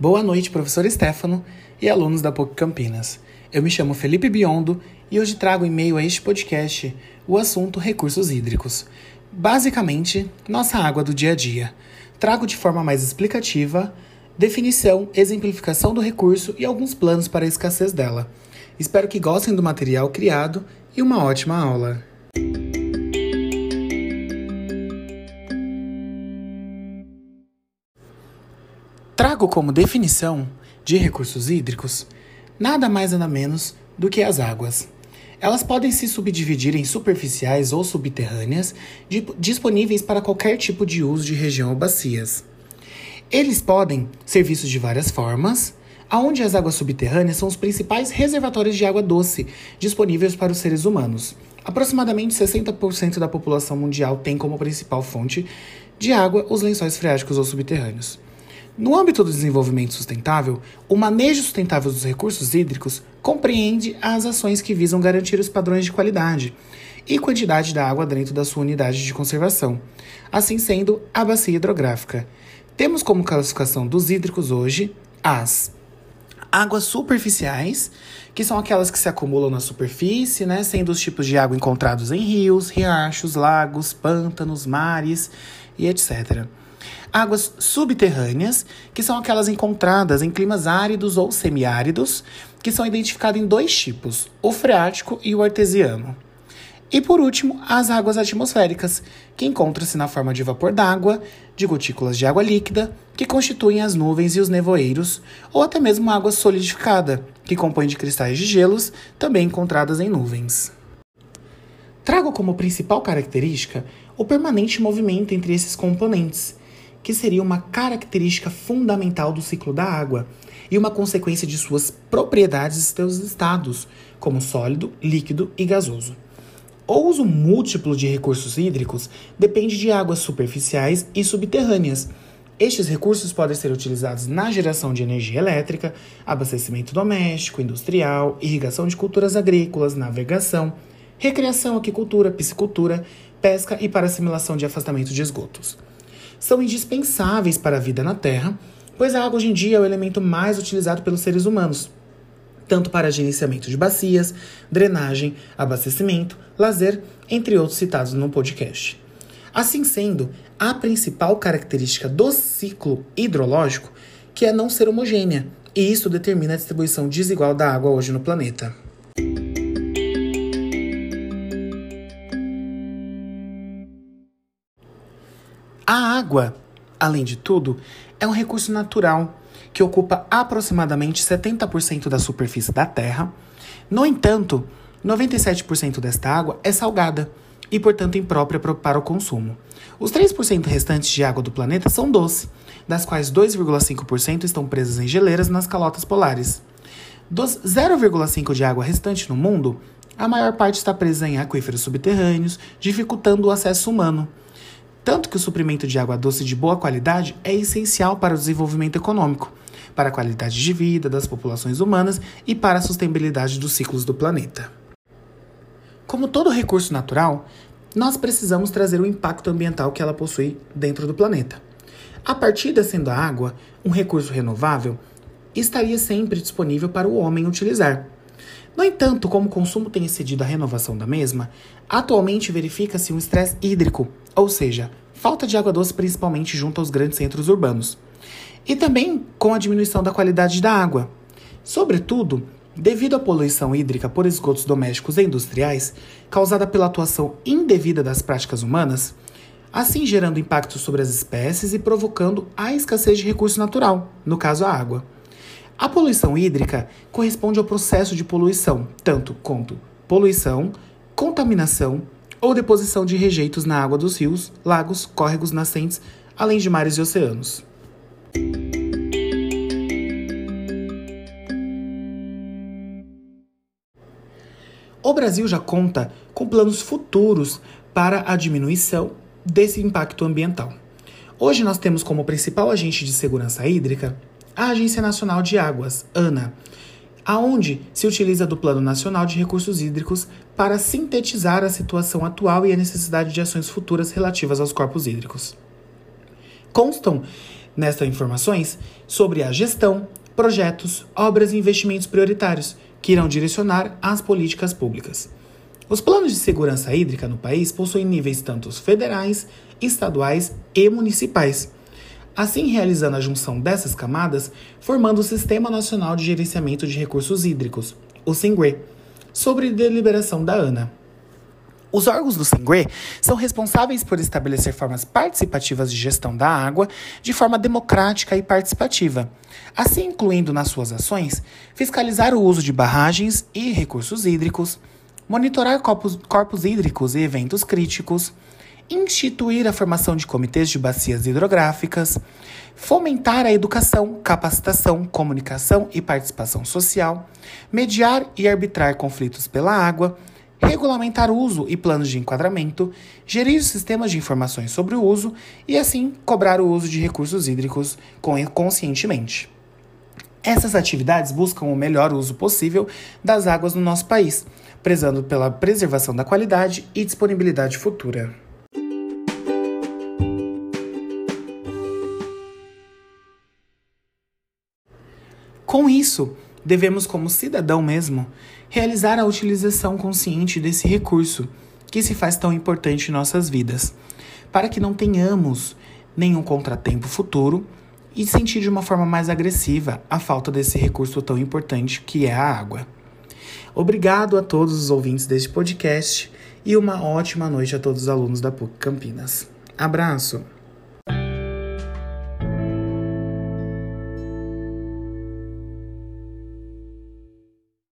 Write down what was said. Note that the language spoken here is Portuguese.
Boa noite, professor Stefano e alunos da PUC Campinas. Eu me chamo Felipe Biondo e hoje trago em meio a este podcast o assunto recursos hídricos. Basicamente, nossa água do dia a dia. Trago de forma mais explicativa definição, exemplificação do recurso e alguns planos para a escassez dela. Espero que gostem do material criado e uma ótima aula. Trago como definição de recursos hídricos nada mais nada menos do que as águas. Elas podem se subdividir em superficiais ou subterrâneas, disponíveis para qualquer tipo de uso de região ou bacias. Eles podem ser vistos de várias formas, aonde as águas subterrâneas são os principais reservatórios de água doce disponíveis para os seres humanos. Aproximadamente 60% da população mundial tem como principal fonte de água os lençóis freáticos ou subterrâneos. No âmbito do desenvolvimento sustentável, o manejo sustentável dos recursos hídricos compreende as ações que visam garantir os padrões de qualidade e quantidade da água dentro da sua unidade de conservação, assim sendo a bacia hidrográfica. Temos como classificação dos hídricos hoje as águas superficiais, que são aquelas que se acumulam na superfície, né, sendo os tipos de água encontrados em rios, riachos, lagos, pântanos, mares e etc. Águas subterrâneas, que são aquelas encontradas em climas áridos ou semiáridos, que são identificadas em dois tipos, o freático e o artesiano. E por último, as águas atmosféricas, que encontram-se na forma de vapor d'água, de gotículas de água líquida, que constituem as nuvens e os nevoeiros, ou até mesmo água solidificada, que compõe de cristais de gelos, também encontradas em nuvens. Trago como principal característica o permanente movimento entre esses componentes, que seria uma característica fundamental do ciclo da água e uma consequência de suas propriedades e seus estados, como sólido, líquido e gasoso. O uso múltiplo de recursos hídricos depende de águas superficiais e subterrâneas. Estes recursos podem ser utilizados na geração de energia elétrica, abastecimento doméstico, industrial, irrigação de culturas agrícolas, navegação, recreação, aquicultura, piscicultura, pesca e para assimilação de afastamento de esgotos são indispensáveis para a vida na Terra, pois a água hoje em dia é o elemento mais utilizado pelos seres humanos, tanto para gerenciamento de bacias, drenagem, abastecimento, lazer, entre outros citados no podcast. Assim sendo, a principal característica do ciclo hidrológico que é não ser homogênea, e isso determina a distribuição desigual da água hoje no planeta. A água, além de tudo, é um recurso natural que ocupa aproximadamente 70% da superfície da Terra. No entanto, 97% desta água é salgada e, portanto, imprópria para o consumo. Os 3% restantes de água do planeta são doce, das quais 2,5% estão presas em geleiras nas calotas polares. Dos 0,5% de água restante no mundo, a maior parte está presa em aquíferos subterrâneos, dificultando o acesso humano. Tanto que o suprimento de água doce de boa qualidade é essencial para o desenvolvimento econômico, para a qualidade de vida das populações humanas e para a sustentabilidade dos ciclos do planeta. Como todo recurso natural, nós precisamos trazer o impacto ambiental que ela possui dentro do planeta. A partir sendo a água, um recurso renovável, estaria sempre disponível para o homem utilizar. No entanto, como o consumo tem excedido a renovação da mesma, atualmente verifica-se um estresse hídrico ou seja, falta de água doce principalmente junto aos grandes centros urbanos. E também com a diminuição da qualidade da água. Sobretudo, devido à poluição hídrica por esgotos domésticos e industriais, causada pela atuação indevida das práticas humanas, assim gerando impactos sobre as espécies e provocando a escassez de recurso natural, no caso a água. A poluição hídrica corresponde ao processo de poluição, tanto quanto poluição, contaminação, ou deposição de rejeitos na água dos rios, lagos, córregos, nascentes, além de mares e oceanos. O Brasil já conta com planos futuros para a diminuição desse impacto ambiental. Hoje nós temos como principal agente de segurança hídrica a Agência Nacional de Águas, ANA, aonde se utiliza do Plano Nacional de Recursos Hídricos para sintetizar a situação atual e a necessidade de ações futuras relativas aos corpos hídricos. Constam Nestas informações sobre a gestão, projetos, obras e investimentos prioritários que irão direcionar as políticas públicas. Os planos de segurança hídrica no país possuem níveis tanto federais, estaduais e municipais. Assim, realizando a junção dessas camadas, formando o Sistema Nacional de Gerenciamento de Recursos Hídricos, o SINGRE, sobre deliberação da ANA. Os órgãos do SINGRE são responsáveis por estabelecer formas participativas de gestão da água de forma democrática e participativa, assim incluindo nas suas ações fiscalizar o uso de barragens e recursos hídricos, monitorar corpos, corpos hídricos e eventos críticos, instituir a formação de comitês de bacias hidrográficas, fomentar a educação, capacitação, comunicação e participação social, mediar e arbitrar conflitos pela água, regulamentar uso e planos de enquadramento, gerir sistemas de informações sobre o uso e, assim, cobrar o uso de recursos hídricos conscientemente. Essas atividades buscam o melhor uso possível das águas no nosso país, prezando pela preservação da qualidade e disponibilidade futura. Com isso, devemos, como cidadão mesmo, realizar a utilização consciente desse recurso que se faz tão importante em nossas vidas, para que não tenhamos nenhum contratempo futuro e sentir de uma forma mais agressiva a falta desse recurso tão importante que é a água. Obrigado a todos os ouvintes deste podcast e uma ótima noite a todos os alunos da PUC Campinas. Abraço!